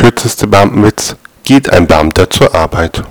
kürzeste Beamtenwitz: Geht ein Beamter zur Arbeit.